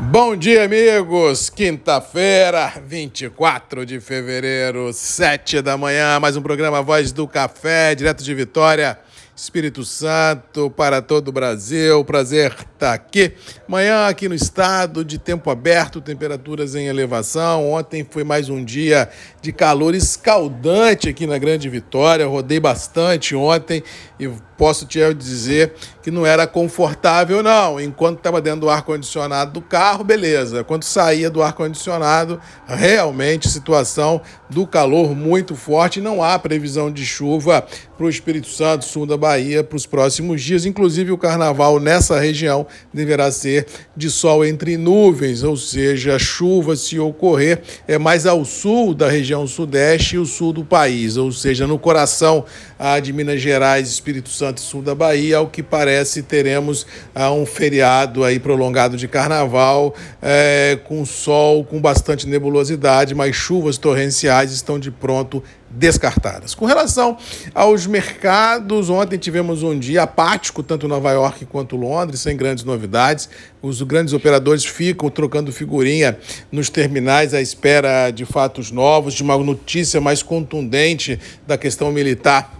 Bom dia, amigos! Quinta-feira, 24 de fevereiro, 7 da manhã, mais um programa Voz do Café, direto de Vitória. Espírito Santo para todo o Brasil. Prazer estar aqui. Manhã aqui no estado de tempo aberto, temperaturas em elevação. Ontem foi mais um dia de calor escaldante aqui na Grande Vitória. Rodei bastante ontem e posso te dizer que não era confortável, não. Enquanto estava dentro do ar-condicionado do carro, beleza. Quando saía do ar-condicionado, realmente situação do calor muito forte. Não há previsão de chuva para o Espírito Santo, sul da Bahia, para os próximos dias. Inclusive, o carnaval nessa região deverá ser de sol entre nuvens, ou seja, chuva, se ocorrer, é mais ao sul da região sudeste e o sul do país, ou seja, no coração ah, de Minas Gerais, Espírito Santo e sul da Bahia, ao que parece teremos ah, um feriado aí prolongado de carnaval, é, com sol, com bastante nebulosidade, mas chuvas torrenciais estão de pronto descartadas. Com relação aos mercados, ontem tivemos um dia apático, tanto Nova York quanto Londres, sem grandes novidades. Os grandes operadores ficam trocando figurinha nos terminais à espera de fatos novos, de uma notícia mais contundente da questão militar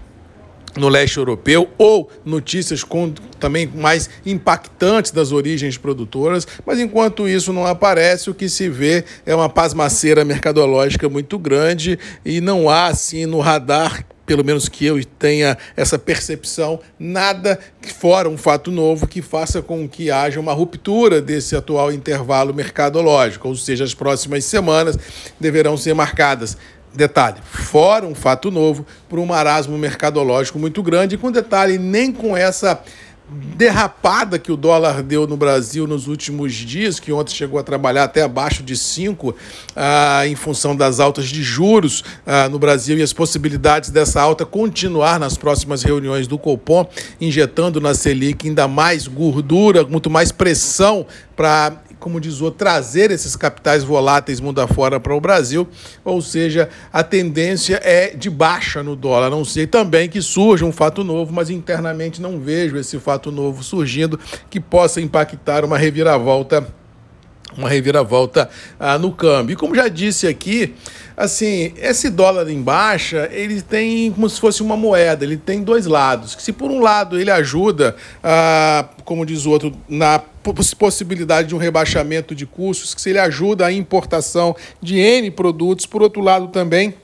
no leste europeu ou notícias com, também mais impactantes das origens produtoras, mas enquanto isso não aparece, o que se vê é uma pasmaceira mercadológica muito grande e não há assim no radar pelo menos que eu tenha essa percepção, nada fora um fato novo que faça com que haja uma ruptura desse atual intervalo mercadológico, ou seja, as próximas semanas deverão ser marcadas Detalhe, fora um fato novo, por um marasmo mercadológico muito grande, com detalhe, nem com essa derrapada que o dólar deu no Brasil nos últimos dias, que ontem chegou a trabalhar até abaixo de 5, ah, em função das altas de juros ah, no Brasil e as possibilidades dessa alta continuar nas próximas reuniões do Copom, injetando na Selic ainda mais gordura, muito mais pressão para como diz o trazer esses capitais voláteis mundo afora para o Brasil, ou seja, a tendência é de baixa no dólar. Não sei também que surja um fato novo, mas internamente não vejo esse fato novo surgindo que possa impactar uma reviravolta uma reviravolta ah, no câmbio. E como já disse aqui, assim, esse dólar em baixa, ele tem como se fosse uma moeda, ele tem dois lados. Se por um lado ele ajuda, ah, como diz o outro, na possibilidade de um rebaixamento de custos, que se ele ajuda a importação de N produtos, por outro lado também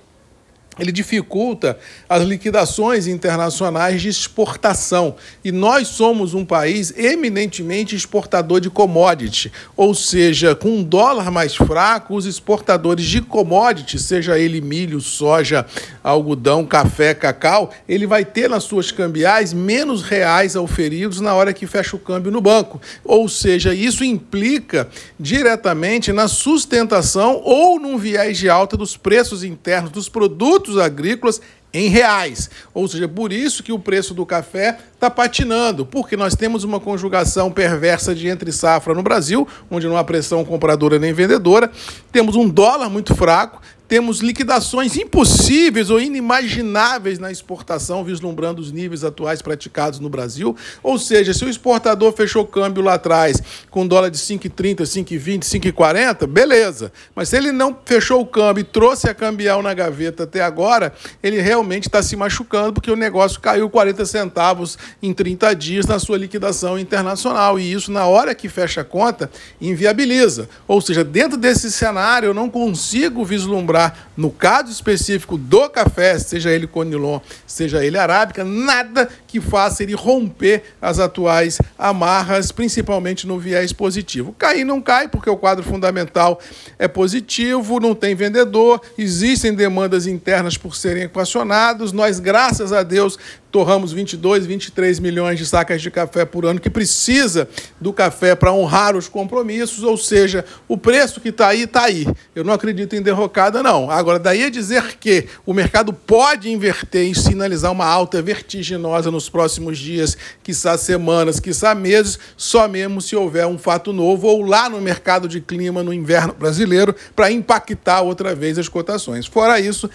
ele dificulta as liquidações internacionais de exportação. E nós somos um país eminentemente exportador de commodity, ou seja, com um dólar mais fraco, os exportadores de commodity, seja ele milho, soja, algodão, café, cacau, ele vai ter nas suas cambiais menos reais auferidos na hora que fecha o câmbio no banco. Ou seja, isso implica diretamente na sustentação ou num viés de alta dos preços internos dos produtos produtos agrícolas em reais. Ou seja, por isso que o preço do café está patinando, porque nós temos uma conjugação perversa de entre safra no Brasil, onde não há pressão compradora nem vendedora, temos um dólar muito fraco, temos liquidações impossíveis ou inimagináveis na exportação, vislumbrando os níveis atuais praticados no Brasil. Ou seja, se o exportador fechou câmbio lá atrás com dólar de 5,30, 5,20, 5,40, beleza. Mas se ele não fechou o câmbio e trouxe a cambial na gaveta até agora, ele realmente está se machucando porque o negócio caiu 40 centavos em 30 dias na sua liquidação internacional. E isso, na hora que fecha a conta, inviabiliza. Ou seja, dentro desse cenário, eu não consigo vislumbrar no caso específico do café, seja ele conilon, seja ele arábica, nada que faça ele romper as atuais amarras, principalmente no viés positivo. Cair não cai, porque o quadro fundamental é positivo, não tem vendedor, existem demandas internas por serem equacionados. Nós, graças a Deus, torramos 22, 23 milhões de sacas de café por ano, que precisa do café para honrar os compromissos, ou seja, o preço que está aí, está aí. Eu não acredito em derrocada, não. Agora, daí a dizer que o mercado pode inverter e sinalizar uma alta vertiginosa nos próximos dias, quiçá semanas, quiçá meses, só mesmo se houver um fato novo ou lá no mercado de clima no inverno brasileiro para impactar outra vez as cotações. Fora isso,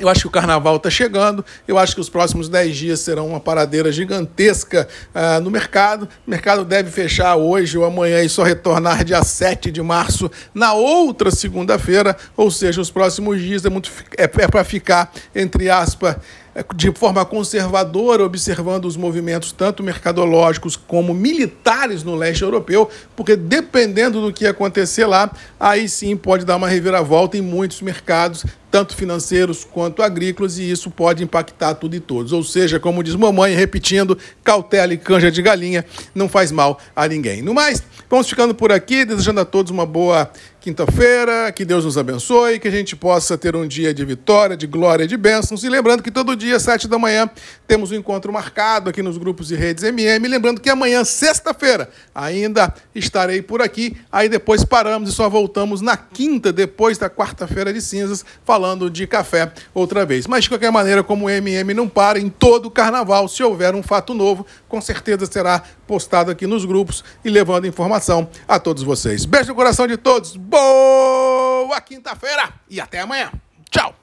Eu acho que o carnaval está chegando, eu acho que os próximos 10 dias serão uma paradeira gigantesca uh, no mercado. O mercado deve fechar hoje ou amanhã e só retornar dia 7 de março, na outra segunda-feira, ou seja, os próximos dias é, muito, é, é para ficar, entre aspas, de forma conservadora, observando os movimentos tanto mercadológicos como militares no leste europeu, porque dependendo do que acontecer lá, aí sim pode dar uma reviravolta em muitos mercados, tanto financeiros quanto agrícolas, e isso pode impactar tudo e todos. Ou seja, como diz mamãe, repetindo, cautela e canja de galinha não faz mal a ninguém. No mais, vamos ficando por aqui, desejando a todos uma boa quinta-feira, que Deus nos abençoe, que a gente possa ter um dia de vitória, de glória, de bênçãos. E lembrando que todo dia, sete da manhã, temos um encontro marcado aqui nos grupos e redes MM. Lembrando que amanhã, sexta-feira, ainda estarei por aqui. Aí depois paramos e só voltamos na quinta, depois da quarta-feira de cinzas, falando de café outra vez. Mas de qualquer maneira, como o MM não para em todo o carnaval, se houver um fato novo, com certeza será postado aqui nos grupos e levando informação a todos vocês. Beijo no coração de todos. Boa boa quinta-feira e até amanhã. Tchau!